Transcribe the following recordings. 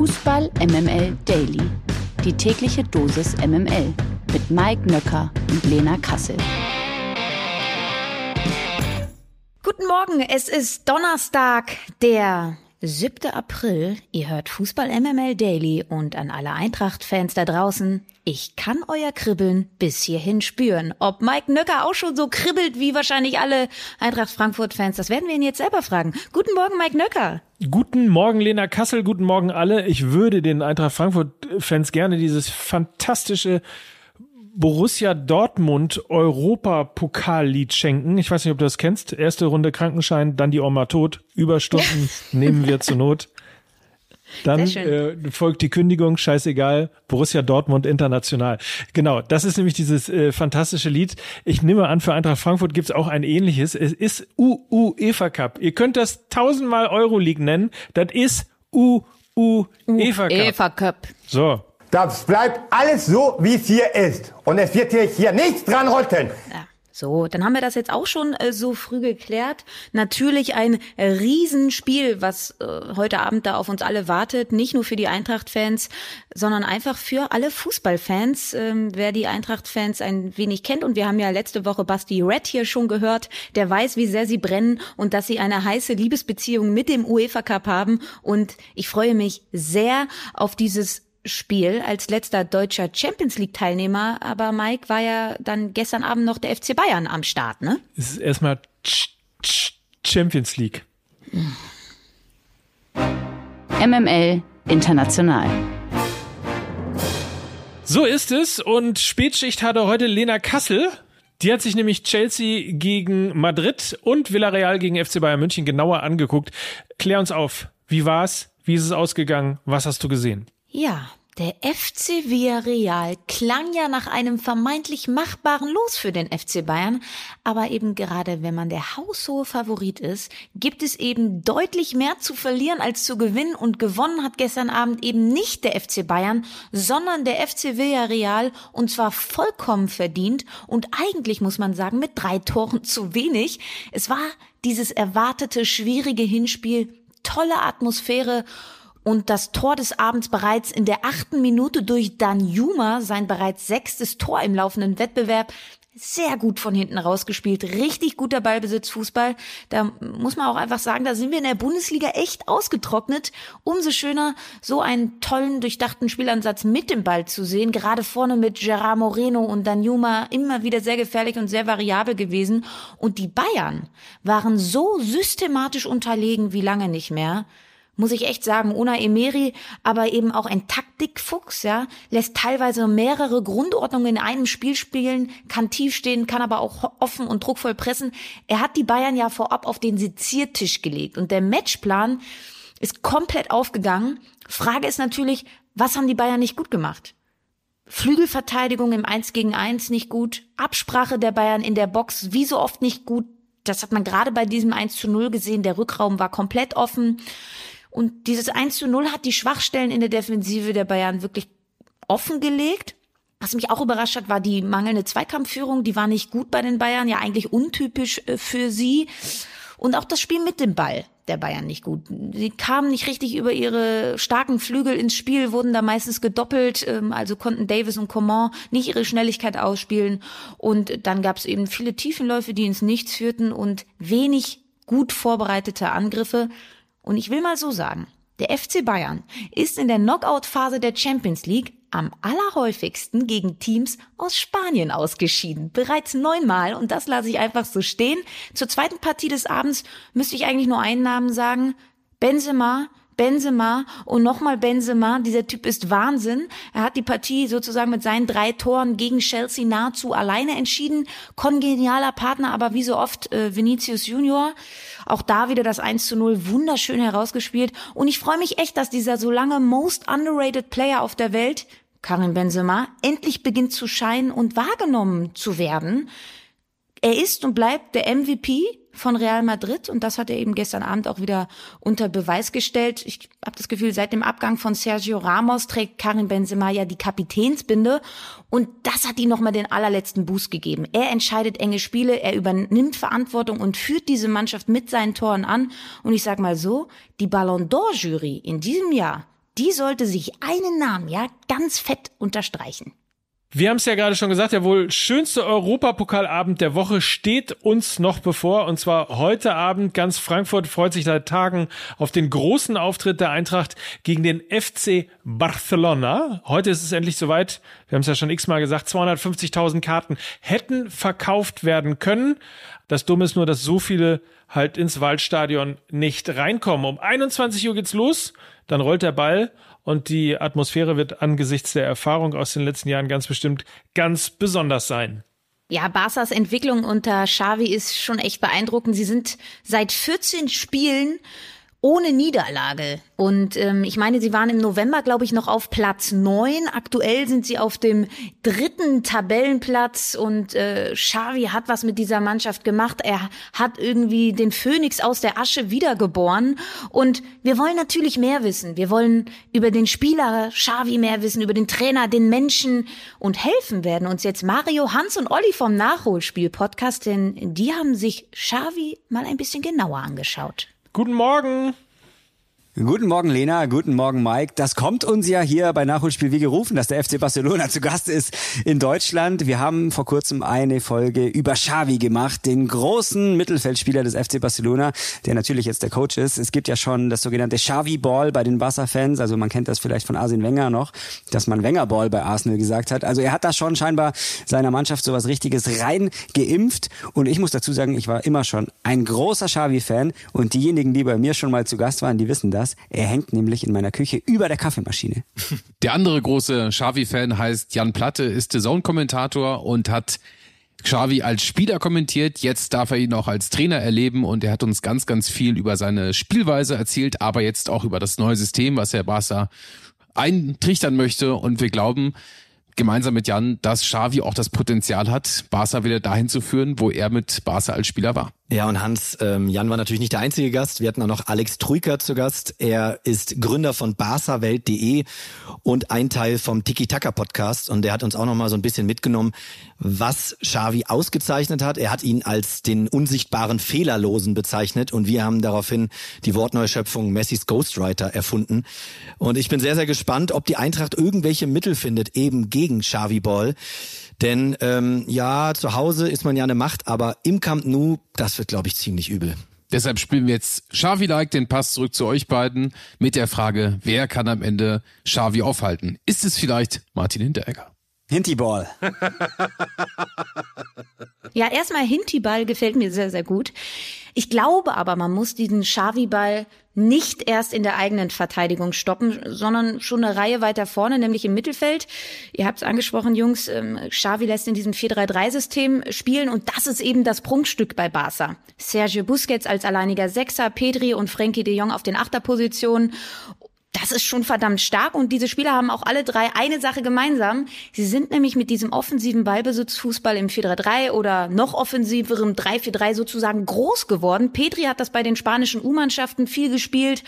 Fußball MML Daily. Die tägliche Dosis MML mit Mike Nöcker und Lena Kassel. Guten Morgen, es ist Donnerstag, der 7. April. Ihr hört Fußball MML Daily und an alle Eintracht-Fans da draußen. Ich kann euer Kribbeln bis hierhin spüren. Ob Mike Nöcker auch schon so kribbelt wie wahrscheinlich alle Eintracht Frankfurt-Fans, das werden wir ihn jetzt selber fragen. Guten Morgen, Mike Nöcker. Guten Morgen, Lena Kassel. Guten Morgen alle. Ich würde den Eintracht Frankfurt-Fans gerne dieses fantastische Borussia Dortmund Europapokallied schenken. Ich weiß nicht, ob du das kennst. Erste Runde Krankenschein, dann die Oma tot. Überstunden nehmen wir zur Not. Dann äh, folgt die Kündigung, scheißegal, Borussia Dortmund international. Genau, das ist nämlich dieses äh, fantastische Lied. Ich nehme an, für Eintracht Frankfurt gibt's auch ein ähnliches. Es ist UEFA Cup. Ihr könnt das tausendmal Euroleague nennen. Das ist UEFA Cup. UEFA Cup. So, das bleibt alles so, wie es hier ist. Und es wird hier, hier nichts dran rütteln. Ja. So, dann haben wir das jetzt auch schon äh, so früh geklärt. Natürlich ein Riesenspiel, was äh, heute Abend da auf uns alle wartet. Nicht nur für die Eintracht-Fans, sondern einfach für alle Fußballfans. Ähm, wer die Eintracht-Fans ein wenig kennt, und wir haben ja letzte Woche Basti Red hier schon gehört, der weiß, wie sehr sie brennen und dass sie eine heiße Liebesbeziehung mit dem UEFA Cup haben. Und ich freue mich sehr auf dieses Spiel als letzter deutscher Champions League Teilnehmer, aber Mike war ja dann gestern Abend noch der FC Bayern am Start, ne? Es ist erstmal Champions League. MML International. So ist es und Spätschicht hatte heute Lena Kassel. Die hat sich nämlich Chelsea gegen Madrid und Villarreal gegen FC Bayern München genauer angeguckt. Klär uns auf. Wie war's? Wie ist es ausgegangen? Was hast du gesehen? Ja, der FC Villarreal klang ja nach einem vermeintlich machbaren Los für den FC Bayern, aber eben gerade wenn man der haushohe Favorit ist, gibt es eben deutlich mehr zu verlieren als zu gewinnen. Und gewonnen hat gestern Abend eben nicht der FC Bayern, sondern der FC Villarreal. Und zwar vollkommen verdient. Und eigentlich muss man sagen mit drei Toren zu wenig. Es war dieses erwartete schwierige Hinspiel, tolle Atmosphäre und das Tor des Abends bereits in der achten Minute durch Dan Juma, sein bereits sechstes Tor im laufenden Wettbewerb, sehr gut von hinten rausgespielt, richtig guter Ballbesitzfußball. Da muss man auch einfach sagen, da sind wir in der Bundesliga echt ausgetrocknet. Umso schöner, so einen tollen, durchdachten Spielansatz mit dem Ball zu sehen. Gerade vorne mit Gerard Moreno und Danjuma immer wieder sehr gefährlich und sehr variabel gewesen. Und die Bayern waren so systematisch unterlegen wie lange nicht mehr muss ich echt sagen, Una Emery, aber eben auch ein Taktikfuchs, ja, lässt teilweise mehrere Grundordnungen in einem Spiel spielen, kann tief stehen, kann aber auch offen und druckvoll pressen. Er hat die Bayern ja vorab auf den Seziertisch gelegt und der Matchplan ist komplett aufgegangen. Frage ist natürlich, was haben die Bayern nicht gut gemacht? Flügelverteidigung im 1 gegen 1 nicht gut, Absprache der Bayern in der Box wie so oft nicht gut. Das hat man gerade bei diesem 1 zu 0 gesehen. Der Rückraum war komplett offen. Und dieses 1 zu 0 hat die Schwachstellen in der Defensive der Bayern wirklich offengelegt. Was mich auch überrascht hat, war die mangelnde Zweikampfführung. Die war nicht gut bei den Bayern, ja eigentlich untypisch äh, für sie. Und auch das Spiel mit dem Ball der Bayern nicht gut. Sie kamen nicht richtig über ihre starken Flügel ins Spiel, wurden da meistens gedoppelt, ähm, also konnten Davis und Coman nicht ihre Schnelligkeit ausspielen. Und dann gab es eben viele Tiefenläufe, die ins Nichts führten und wenig gut vorbereitete Angriffe. Und ich will mal so sagen, der FC Bayern ist in der Knockout-Phase der Champions League am allerhäufigsten gegen Teams aus Spanien ausgeschieden. Bereits neunmal und das lasse ich einfach so stehen. Zur zweiten Partie des Abends müsste ich eigentlich nur einen Namen sagen. Benzema Benzema und nochmal Benzema. Dieser Typ ist Wahnsinn. Er hat die Partie sozusagen mit seinen drei Toren gegen Chelsea nahezu alleine entschieden. Kongenialer Partner, aber wie so oft äh, Vinicius Junior. Auch da wieder das 1 zu 0 wunderschön herausgespielt. Und ich freue mich echt, dass dieser so lange most underrated Player auf der Welt, Karim Benzema, endlich beginnt zu scheinen und wahrgenommen zu werden. Er ist und bleibt der MVP von Real Madrid und das hat er eben gestern Abend auch wieder unter Beweis gestellt. Ich habe das Gefühl, seit dem Abgang von Sergio Ramos trägt Karim Benzema ja die Kapitänsbinde und das hat ihm nochmal den allerletzten Boost gegeben. Er entscheidet enge Spiele, er übernimmt Verantwortung und führt diese Mannschaft mit seinen Toren an und ich sag mal so, die Ballon d'Or Jury in diesem Jahr die sollte sich einen Namen ja ganz fett unterstreichen. Wir haben es ja gerade schon gesagt, der wohl schönste Europapokalabend der Woche steht uns noch bevor. Und zwar heute Abend. Ganz Frankfurt freut sich seit Tagen auf den großen Auftritt der Eintracht gegen den FC Barcelona. Heute ist es endlich soweit. Wir haben es ja schon x-mal gesagt. 250.000 Karten hätten verkauft werden können. Das Dumme ist nur, dass so viele halt ins Waldstadion nicht reinkommen. Um 21 Uhr geht's los. Dann rollt der Ball und die Atmosphäre wird angesichts der Erfahrung aus den letzten Jahren ganz bestimmt ganz besonders sein. Ja, Barca's Entwicklung unter Xavi ist schon echt beeindruckend. Sie sind seit 14 Spielen ohne Niederlage. Und ähm, ich meine, sie waren im November, glaube ich, noch auf Platz neun. Aktuell sind sie auf dem dritten Tabellenplatz und äh, Xavi hat was mit dieser Mannschaft gemacht. Er hat irgendwie den Phönix aus der Asche wiedergeboren. Und wir wollen natürlich mehr wissen. Wir wollen über den Spieler Xavi mehr wissen, über den Trainer, den Menschen und helfen werden uns jetzt Mario, Hans und Olli vom Nachholspiel-Podcast, denn die haben sich Xavi mal ein bisschen genauer angeschaut. Guten Morgen. Guten Morgen, Lena. Guten Morgen, Mike. Das kommt uns ja hier bei Nachholspiel wie gerufen, dass der FC Barcelona zu Gast ist in Deutschland. Wir haben vor kurzem eine Folge über Xavi gemacht, den großen Mittelfeldspieler des FC Barcelona, der natürlich jetzt der Coach ist. Es gibt ja schon das sogenannte Xavi-Ball bei den Barca-Fans. Also man kennt das vielleicht von Arsene Wenger noch, dass man Wenger-Ball bei Arsenal gesagt hat. Also er hat da schon scheinbar seiner Mannschaft sowas Richtiges rein geimpft. Und ich muss dazu sagen, ich war immer schon ein großer Xavi-Fan. Und diejenigen, die bei mir schon mal zu Gast waren, die wissen das das. Er hängt nämlich in meiner Küche über der Kaffeemaschine. Der andere große Xavi-Fan heißt Jan Platte, ist The Zone-Kommentator und hat Xavi als Spieler kommentiert. Jetzt darf er ihn auch als Trainer erleben und er hat uns ganz, ganz viel über seine Spielweise erzählt, aber jetzt auch über das neue System, was er Barca eintrichtern möchte. Und wir glauben, gemeinsam mit Jan, dass Xavi auch das Potenzial hat, Barca wieder dahin zu führen, wo er mit Barca als Spieler war. Ja, und Hans, ähm, Jan war natürlich nicht der einzige Gast. Wir hatten auch noch Alex Trujka zu Gast. Er ist Gründer von barcawelt.de und ein Teil vom Tiki-Taka-Podcast. Und der hat uns auch noch mal so ein bisschen mitgenommen, was Xavi ausgezeichnet hat. Er hat ihn als den unsichtbaren Fehlerlosen bezeichnet. Und wir haben daraufhin die Wortneuschöpfung Messis Ghostwriter erfunden. Und ich bin sehr, sehr gespannt, ob die Eintracht irgendwelche Mittel findet, eben gegen Xavi Ball. Denn ähm, ja, zu Hause ist man ja eine Macht, aber im Camp Nou, das wird, glaube ich, ziemlich übel. Deshalb spielen wir jetzt Xavi Like den Pass zurück zu euch beiden mit der Frage, wer kann am Ende Xavi aufhalten? Ist es vielleicht Martin Hinteregger? Hintiball. ja, erstmal Hintiball gefällt mir sehr, sehr gut. Ich glaube aber, man muss diesen Xavi-Ball nicht erst in der eigenen Verteidigung stoppen, sondern schon eine Reihe weiter vorne, nämlich im Mittelfeld. Ihr habt es angesprochen, Jungs, ähm, Xavi lässt in diesem 4-3-3-System spielen und das ist eben das Prunkstück bei Barca. Sergio Busquets als alleiniger Sechser, Pedri und Frenkie de Jong auf den Achterpositionen das ist schon verdammt stark und diese Spieler haben auch alle drei eine Sache gemeinsam. Sie sind nämlich mit diesem offensiven Ballbesitzfußball im 4-3-3 oder noch offensiverem 3-4-3 sozusagen groß geworden. Petri hat das bei den spanischen U-Mannschaften viel gespielt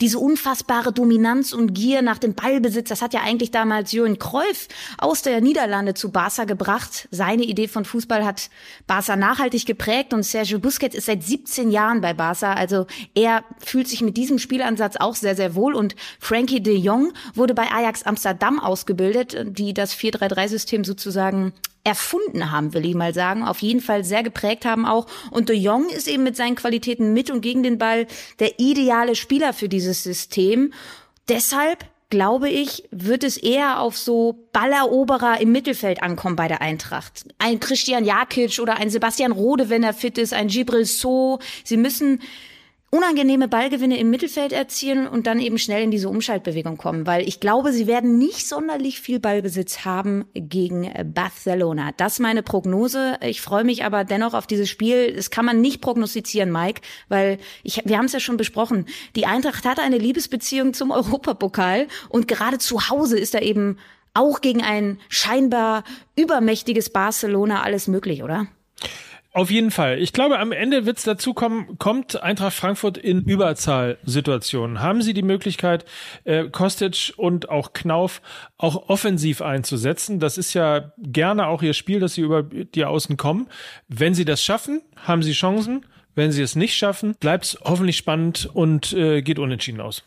diese unfassbare Dominanz und Gier nach dem Ballbesitz, das hat ja eigentlich damals Jürgen Kreuf aus der Niederlande zu Barca gebracht. Seine Idee von Fußball hat Barca nachhaltig geprägt und Sergio Busquets ist seit 17 Jahren bei Barca. Also er fühlt sich mit diesem Spielansatz auch sehr, sehr wohl und Frankie de Jong wurde bei Ajax Amsterdam ausgebildet, die das 4-3-3-System sozusagen erfunden haben, will ich mal sagen. Auf jeden Fall sehr geprägt haben auch. Und De Jong ist eben mit seinen Qualitäten mit und gegen den Ball der ideale Spieler für dieses System. Deshalb glaube ich, wird es eher auf so Balleroberer im Mittelfeld ankommen bei der Eintracht. Ein Christian Jakic oder ein Sebastian Rode, wenn er fit ist, ein Gibril So. Sie müssen unangenehme Ballgewinne im Mittelfeld erzielen und dann eben schnell in diese Umschaltbewegung kommen, weil ich glaube, sie werden nicht sonderlich viel Ballbesitz haben gegen Barcelona. Das ist meine Prognose. Ich freue mich aber dennoch auf dieses Spiel. Das kann man nicht prognostizieren, Mike, weil ich, wir haben es ja schon besprochen. Die Eintracht hatte eine Liebesbeziehung zum Europapokal und gerade zu Hause ist da eben auch gegen ein scheinbar übermächtiges Barcelona alles möglich, oder? Auf jeden Fall. Ich glaube, am Ende wird es dazu kommen, kommt Eintracht Frankfurt in Überzahlsituationen. Haben sie die Möglichkeit, äh, Kostic und auch Knauf auch offensiv einzusetzen? Das ist ja gerne auch ihr Spiel, dass sie über die Außen kommen. Wenn sie das schaffen, haben sie Chancen. Wenn sie es nicht schaffen, bleibt es hoffentlich spannend und äh, geht unentschieden aus.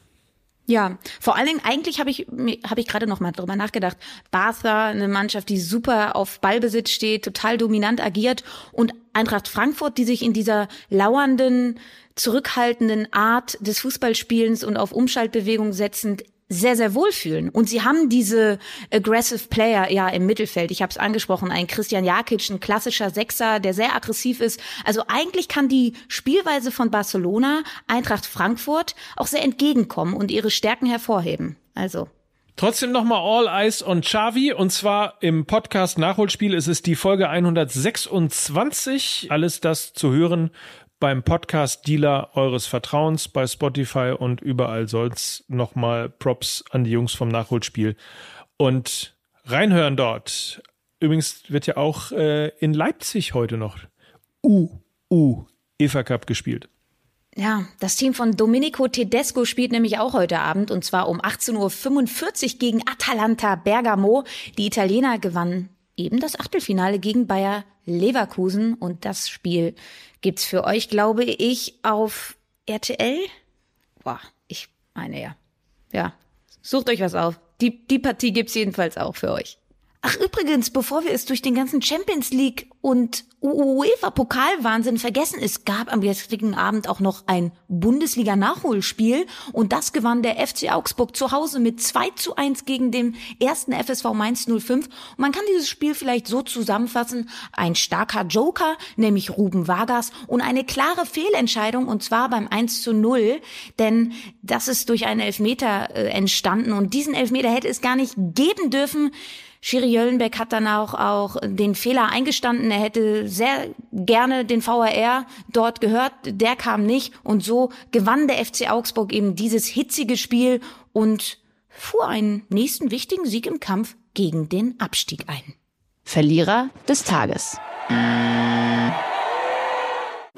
Ja, vor allen Dingen, eigentlich habe ich, habe ich gerade noch mal drüber nachgedacht. Bartha, eine Mannschaft, die super auf Ballbesitz steht, total dominant agiert und Eintracht Frankfurt, die sich in dieser lauernden, zurückhaltenden Art des Fußballspielens und auf Umschaltbewegung setzend sehr, sehr wohlfühlen. Und sie haben diese aggressive Player ja im Mittelfeld. Ich habe es angesprochen, ein Christian Jakic, ein klassischer Sechser, der sehr aggressiv ist. Also eigentlich kann die Spielweise von Barcelona, Eintracht Frankfurt auch sehr entgegenkommen und ihre Stärken hervorheben. Also Trotzdem nochmal All Eyes on Xavi und zwar im Podcast Nachholspiel ist es die Folge 126. Alles das zu hören beim Podcast-Dealer eures Vertrauens, bei Spotify und überall soll's nochmal Props an die Jungs vom Nachholspiel und reinhören dort. Übrigens wird ja auch äh, in Leipzig heute noch U, U, EFA Cup gespielt. Ja, das Team von Domenico Tedesco spielt nämlich auch heute Abend und zwar um 18.45 Uhr gegen Atalanta Bergamo. Die Italiener gewannen eben das Achtelfinale gegen Bayer Leverkusen und das Spiel gibt's für euch, glaube ich, auf RTL. Boah, ich meine ja. Ja, sucht euch was auf. Die, die Partie gibt's jedenfalls auch für euch. Ach übrigens, bevor wir es durch den ganzen Champions League und UEFA-Pokalwahnsinn vergessen, es gab am gestrigen Abend auch noch ein Bundesliga-Nachholspiel und das gewann der FC Augsburg zu Hause mit 2 zu 1 gegen den ersten FSV Mainz 05. Und man kann dieses Spiel vielleicht so zusammenfassen, ein starker Joker, nämlich Ruben Vargas und eine klare Fehlentscheidung und zwar beim 1 zu 0, denn das ist durch einen Elfmeter äh, entstanden und diesen Elfmeter hätte es gar nicht geben dürfen. Schiri Jöllenbeck hat dann auch, auch den Fehler eingestanden. Er hätte sehr gerne den VAR dort gehört. Der kam nicht. Und so gewann der FC Augsburg eben dieses hitzige Spiel und fuhr einen nächsten wichtigen Sieg im Kampf gegen den Abstieg ein. Verlierer des Tages.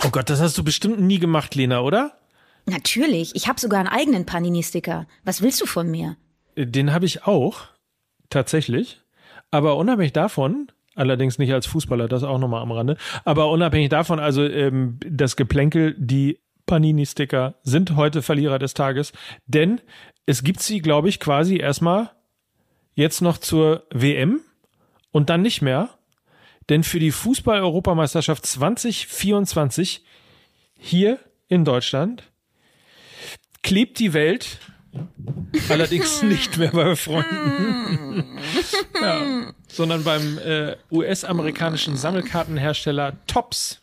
Oh Gott, das hast du bestimmt nie gemacht, Lena, oder? Natürlich. Ich habe sogar einen eigenen Panini-Sticker. Was willst du von mir? Den habe ich auch. Tatsächlich. Aber unabhängig davon, allerdings nicht als Fußballer, das auch nochmal am Rande, aber unabhängig davon, also ähm, das Geplänkel, die Panini-Sticker sind heute Verlierer des Tages, denn es gibt sie, glaube ich, quasi erstmal jetzt noch zur WM und dann nicht mehr. Denn für die Fußball-Europameisterschaft 2024 hier in Deutschland klebt die Welt Allerdings nicht mehr bei Freunden, ja, sondern beim äh, US-amerikanischen Sammelkartenhersteller Tops.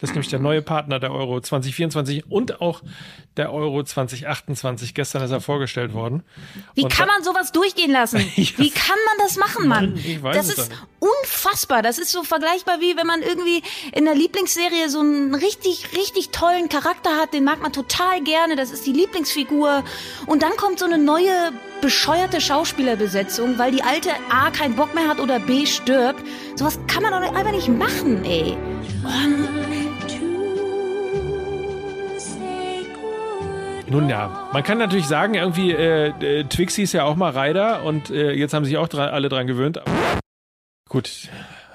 Das ist nämlich der neue Partner der Euro 2024 und auch der Euro 2028. Gestern ist er vorgestellt worden. Wie Und kann man sowas durchgehen lassen? Ja. Wie kann man das machen, Mann? Ich weiß das ist unfassbar. Das ist so vergleichbar wie wenn man irgendwie in der Lieblingsserie so einen richtig, richtig tollen Charakter hat. Den mag man total gerne. Das ist die Lieblingsfigur. Und dann kommt so eine neue, bescheuerte Schauspielerbesetzung, weil die alte A keinen Bock mehr hat oder B stirbt. Sowas kann man doch einfach nicht machen, ey. Nun ja, man kann natürlich sagen, irgendwie, äh, äh, Twixie ist ja auch mal Rider und äh, jetzt haben sich auch dran, alle dran gewöhnt. Gut,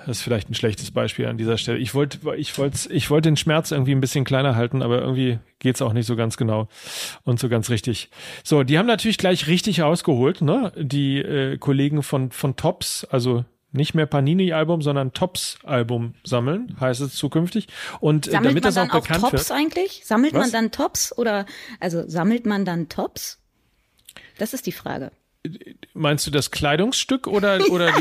das ist vielleicht ein schlechtes Beispiel an dieser Stelle. Ich wollte ich wollte, ich wollte den Schmerz irgendwie ein bisschen kleiner halten, aber irgendwie geht's auch nicht so ganz genau und so ganz richtig. So, die haben natürlich gleich richtig rausgeholt, ne? Die äh, Kollegen von, von Tops, also nicht mehr Panini-Album, sondern Tops-Album sammeln, heißt es zukünftig. Und äh, Sammelt damit man das auch dann auch bekannt Tops wird. eigentlich? Sammelt Was? man dann Tops oder also sammelt man dann Tops? Das ist die Frage. Meinst du das Kleidungsstück oder, oder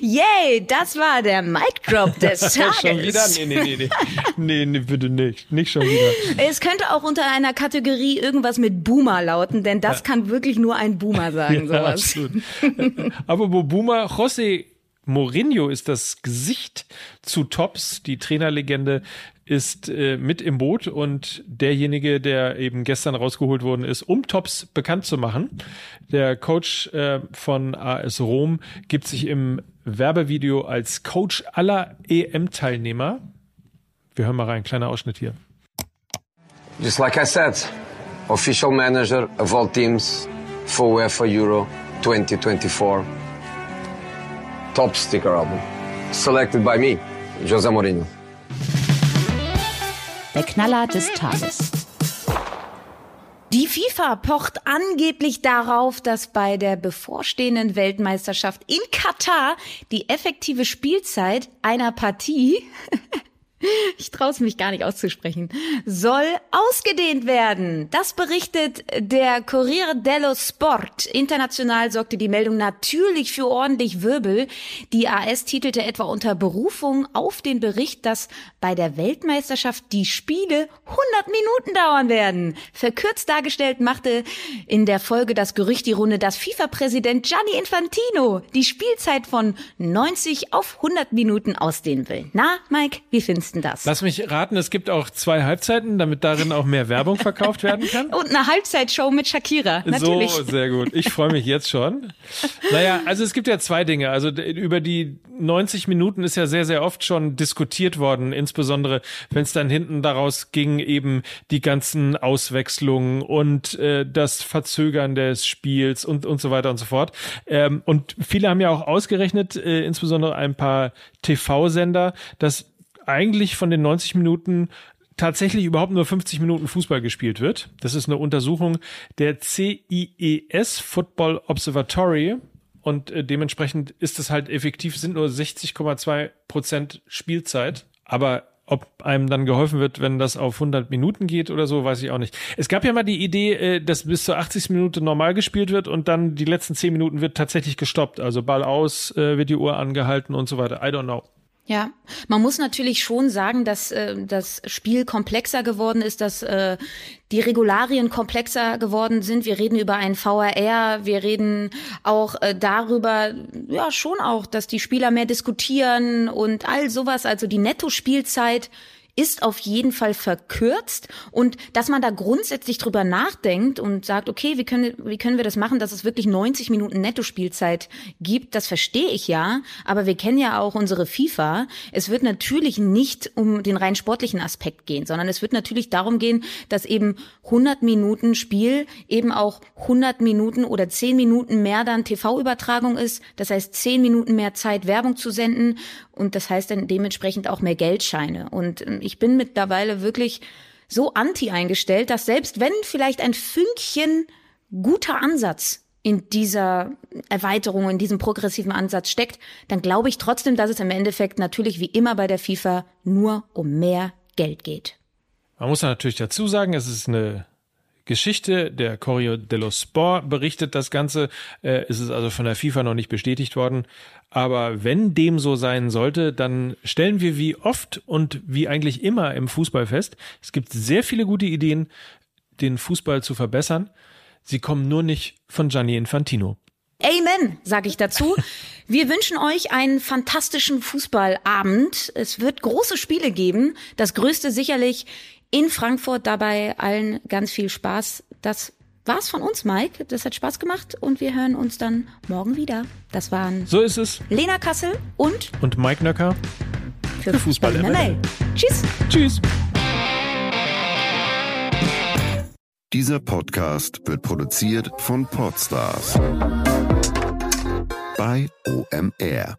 Yay, das war der Mic Drop des Tages. schon wieder? Nee, nee, nee, nee. Nee, nee, bitte nicht. Nicht schon wieder. Es könnte auch unter einer Kategorie irgendwas mit Boomer lauten, denn das kann wirklich nur ein Boomer sagen, sowas. absolut. Aber Boomer, José Mourinho ist das Gesicht zu Tops. Die Trainerlegende ist äh, mit im Boot und derjenige, der eben gestern rausgeholt worden ist, um Tops bekannt zu machen. Der Coach äh, von AS Rom gibt sich im Werbevideo als Coach aller EM-Teilnehmer. Wir hören mal rein, kleiner Ausschnitt hier. Just like I said, official manager of all teams for UEFA Euro 2024. Top sticker album. Selected by me, Jose Mourinho. Der Knaller des Tages. Die FIFA pocht angeblich darauf, dass bei der bevorstehenden Weltmeisterschaft in Katar die effektive Spielzeit einer Partie ich traue es mich gar nicht auszusprechen, soll ausgedehnt werden. Das berichtet der Corriere dello Sport. International sorgte die Meldung natürlich für ordentlich Wirbel. Die AS titelte etwa unter Berufung auf den Bericht, dass bei der Weltmeisterschaft die Spiele 100 Minuten dauern werden. Verkürzt dargestellt machte in der Folge das Gerücht die Runde, dass FIFA-Präsident Gianni Infantino die Spielzeit von 90 auf 100 Minuten ausdehnen will. Na, Mike, wie findest denn das? Lass mich raten, es gibt auch zwei Halbzeiten, damit darin auch mehr Werbung verkauft werden kann. Und eine Halbzeitshow mit Shakira, natürlich. So, sehr gut. Ich freue mich jetzt schon. Naja, also es gibt ja zwei Dinge. Also über die 90 Minuten ist ja sehr, sehr oft schon diskutiert worden, insbesondere wenn es dann hinten daraus ging, eben die ganzen Auswechslungen und äh, das Verzögern des Spiels und, und so weiter und so fort. Ähm, und viele haben ja auch ausgerechnet, äh, insbesondere ein paar TV-Sender, dass eigentlich von den 90 Minuten tatsächlich überhaupt nur 50 Minuten Fußball gespielt wird. Das ist eine Untersuchung der CIES Football Observatory und äh, dementsprechend ist es halt effektiv, sind nur 60,2 Prozent Spielzeit. Aber ob einem dann geholfen wird, wenn das auf 100 Minuten geht oder so, weiß ich auch nicht. Es gab ja mal die Idee, äh, dass bis zur 80. Minute normal gespielt wird und dann die letzten 10 Minuten wird tatsächlich gestoppt. Also Ball aus, äh, wird die Uhr angehalten und so weiter. I don't know. Ja, man muss natürlich schon sagen, dass äh, das Spiel komplexer geworden ist, dass äh, die Regularien komplexer geworden sind. Wir reden über ein VRR, wir reden auch äh, darüber, ja schon auch, dass die Spieler mehr diskutieren und all sowas. Also die Netto-Spielzeit ist auf jeden Fall verkürzt und dass man da grundsätzlich drüber nachdenkt und sagt, okay, wie können, wie können wir das machen, dass es wirklich 90 Minuten Nettospielzeit gibt, das verstehe ich ja, aber wir kennen ja auch unsere FIFA. Es wird natürlich nicht um den rein sportlichen Aspekt gehen, sondern es wird natürlich darum gehen, dass eben 100 Minuten Spiel eben auch 100 Minuten oder 10 Minuten mehr dann TV-Übertragung ist, das heißt 10 Minuten mehr Zeit Werbung zu senden und das heißt dann dementsprechend auch mehr Geldscheine. Und ähm, ich bin mittlerweile wirklich so anti eingestellt, dass selbst wenn vielleicht ein Fünkchen guter Ansatz in dieser Erweiterung, in diesem progressiven Ansatz steckt, dann glaube ich trotzdem, dass es im Endeffekt natürlich wie immer bei der FIFA nur um mehr Geld geht. Man muss natürlich dazu sagen, es ist eine Geschichte. Der Corriere dello Sport berichtet das Ganze. Äh, ist es also von der FIFA noch nicht bestätigt worden. Aber wenn dem so sein sollte, dann stellen wir wie oft und wie eigentlich immer im Fußball fest, es gibt sehr viele gute Ideen, den Fußball zu verbessern. Sie kommen nur nicht von Gianni Infantino. Amen, sage ich dazu. Wir wünschen euch einen fantastischen Fußballabend. Es wird große Spiele geben. Das größte sicherlich in Frankfurt. Dabei allen ganz viel Spaß. Das war's von uns, Mike. Das hat Spaß gemacht und wir hören uns dann morgen wieder. Das waren so ist es. Lena Kassel und und Mike Nöcker für Fußball MML. Tschüss. Tschüss. Dieser Podcast wird produziert von Podstars bei OMR.